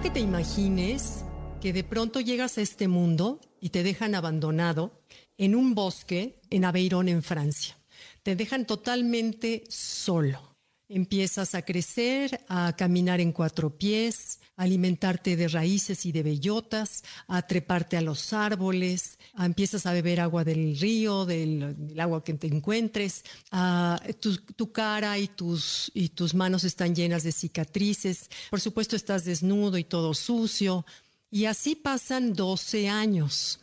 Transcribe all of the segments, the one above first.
que te imagines que de pronto llegas a este mundo y te dejan abandonado en un bosque en Aveyron, en Francia. Te dejan totalmente solo. Empiezas a crecer, a caminar en cuatro pies, a alimentarte de raíces y de bellotas, a treparte a los árboles, a empiezas a beber agua del río, del, agua que te encuentres, tu, tu, cara y tus, y tus manos están llenas de cicatrices, por supuesto estás desnudo y todo sucio, y así pasan 12 años,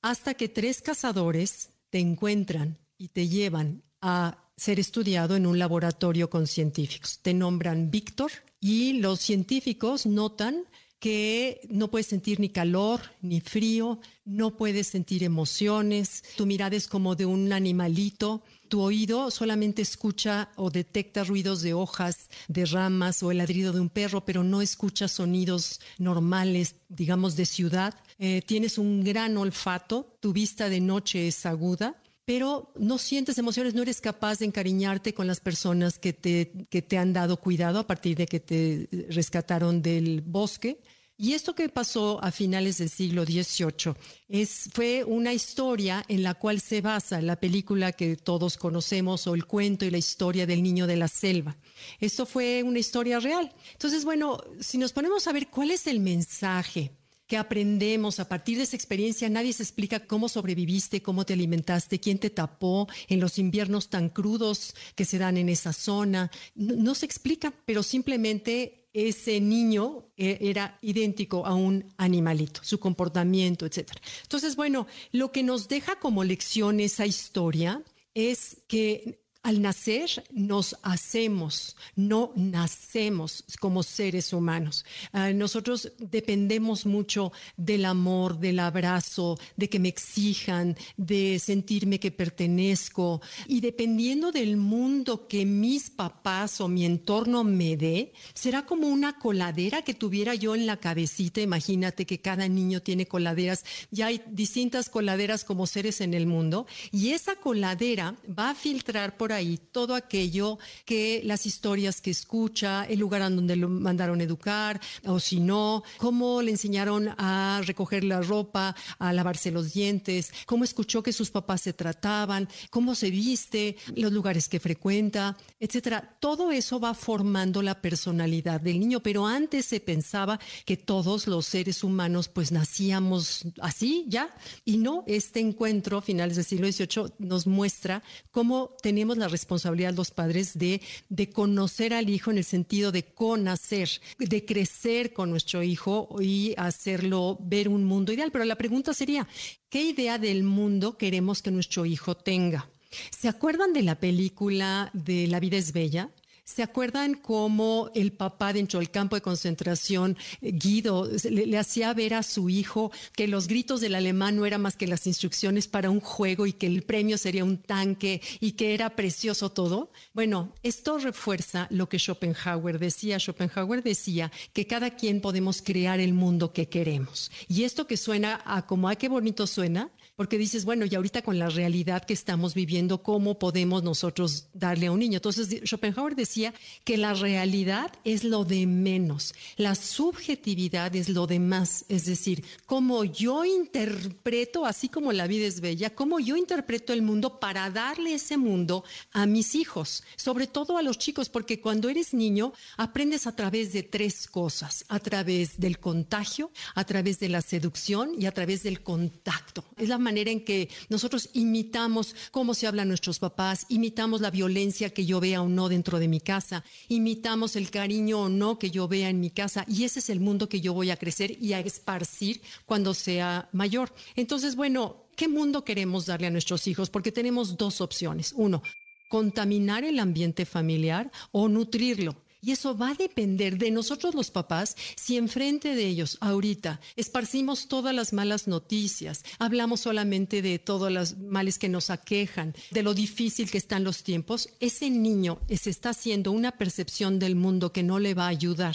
hasta que tres cazadores te encuentran y te llevan a ser estudiado en un laboratorio con científicos. Te nombran Víctor y los científicos notan que no puedes sentir ni calor ni frío, no puedes sentir emociones, tu mirada es como de un animalito, tu oído solamente escucha o detecta ruidos de hojas, de ramas o el ladrido de un perro, pero no escucha sonidos normales, digamos, de ciudad. Eh, tienes un gran olfato, tu vista de noche es aguda pero no sientes emociones, no eres capaz de encariñarte con las personas que te, que te han dado cuidado a partir de que te rescataron del bosque. Y esto que pasó a finales del siglo XVIII es, fue una historia en la cual se basa la película que todos conocemos o el cuento y la historia del niño de la selva. Esto fue una historia real. Entonces, bueno, si nos ponemos a ver cuál es el mensaje que aprendemos a partir de esa experiencia. Nadie se explica cómo sobreviviste, cómo te alimentaste, quién te tapó en los inviernos tan crudos que se dan en esa zona. No, no se explica, pero simplemente ese niño eh, era idéntico a un animalito, su comportamiento, etc. Entonces, bueno, lo que nos deja como lección esa historia es que al nacer nos hacemos, no nacemos como seres humanos. Uh, nosotros dependemos mucho del amor, del abrazo, de que me exijan, de sentirme que pertenezco. Y dependiendo del mundo que mis papás o mi entorno me dé, será como una coladera que tuviera yo en la cabecita. Imagínate que cada niño tiene coladeras. Ya hay distintas coladeras como seres en el mundo. Y esa coladera va a filtrar por ahí todo aquello que las historias que escucha, el lugar en donde lo mandaron educar, o si no, cómo le enseñaron a recoger la ropa, a lavarse los dientes, cómo escuchó que sus papás se trataban, cómo se viste, los lugares que frecuenta, etcétera. Todo eso va formando la personalidad del niño, pero antes se pensaba que todos los seres humanos pues nacíamos así ya, y no, este encuentro, finales del siglo XVIII, nos muestra cómo tenemos la responsabilidad los padres de, de conocer al hijo en el sentido de conocer, de crecer con nuestro hijo y hacerlo ver un mundo ideal. Pero la pregunta sería, ¿qué idea del mundo queremos que nuestro hijo tenga? ¿Se acuerdan de la película de La vida es bella? ¿Se acuerdan cómo el papá dentro del campo de concentración, Guido, le, le, hacía ver a su hijo que los gritos del alemán no eran más que las instrucciones para un juego y que el premio sería un tanque y que era precioso todo? Bueno, esto refuerza lo que Schopenhauer decía. Schopenhauer decía que cada quien podemos crear el mundo que queremos. Y esto que suena a como, ay, qué bonito suena, porque dices, bueno, y ahorita con la realidad que estamos viviendo, ¿cómo podemos nosotros darle a un niño? Entonces, Schopenhauer decía que la realidad es lo de menos, la subjetividad es lo de más, es decir, cómo yo interpreto, así como la vida es bella, cómo yo interpreto el mundo para darle ese mundo a mis hijos, sobre todo a los chicos, porque cuando eres niño aprendes a través de tres cosas, a través del contagio, a través de la seducción y a través del contacto. Es la manera en que nosotros imitamos cómo se hablan nuestros papás, imitamos la violencia que yo vea o no dentro de mi casa, imitamos el cariño o no que yo vea en mi casa y ese es el mundo que yo voy a crecer y a esparcir cuando sea mayor. Entonces, bueno, ¿qué mundo queremos darle a nuestros hijos? Porque tenemos dos opciones. Uno, contaminar el ambiente familiar o nutrirlo. Y eso va a depender de nosotros los papás si enfrente de ellos ahorita esparcimos todas las malas noticias, hablamos solamente de todos los males que nos aquejan, de lo difícil que están los tiempos, ese niño se está haciendo una percepción del mundo que no le va a ayudar.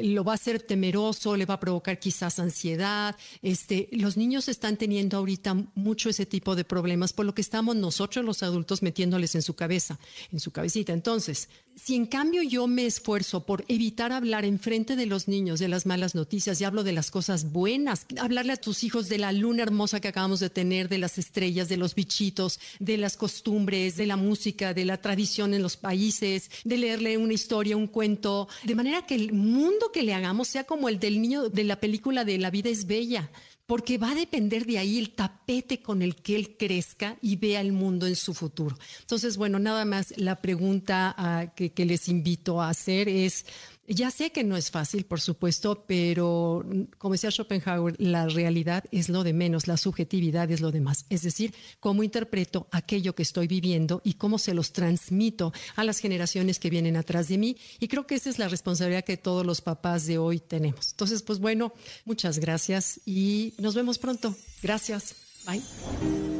Lo va a hacer temeroso, le va a provocar quizás ansiedad. Este, los niños están teniendo ahorita mucho ese tipo de problemas por lo que estamos nosotros los adultos metiéndoles en su cabeza, en su cabecita. Entonces, si en cambio yo me esfuerzo por evitar hablar en frente de los niños de las malas noticias y hablo de las cosas buenas, hablarle a tus hijos de la luna hermosa que acabamos de tener, de las estrellas, de los bichitos, de las costumbres, de la música, de la tradición en los países, de leerle una historia, un cuento, de manera que el mundo que le hagamos sea como el del niño de la película de La vida es bella porque va a depender de ahí el tapete con el que él crezca y vea el mundo en su futuro. Entonces, bueno, nada más la pregunta ah, que, que les invito a hacer es, ya sé que no es fácil, por supuesto, pero como decía Schopenhauer, la realidad es lo de menos, la subjetividad es lo de más. Es decir, cómo interpreto aquello que estoy viviendo y cómo se los transmito a las generaciones que vienen atrás de mí. Y creo que esa es la responsabilidad que todos los papás de hoy tenemos. Entonces, pues bueno, muchas gracias y nos vemos pronto. Gracias. Bye.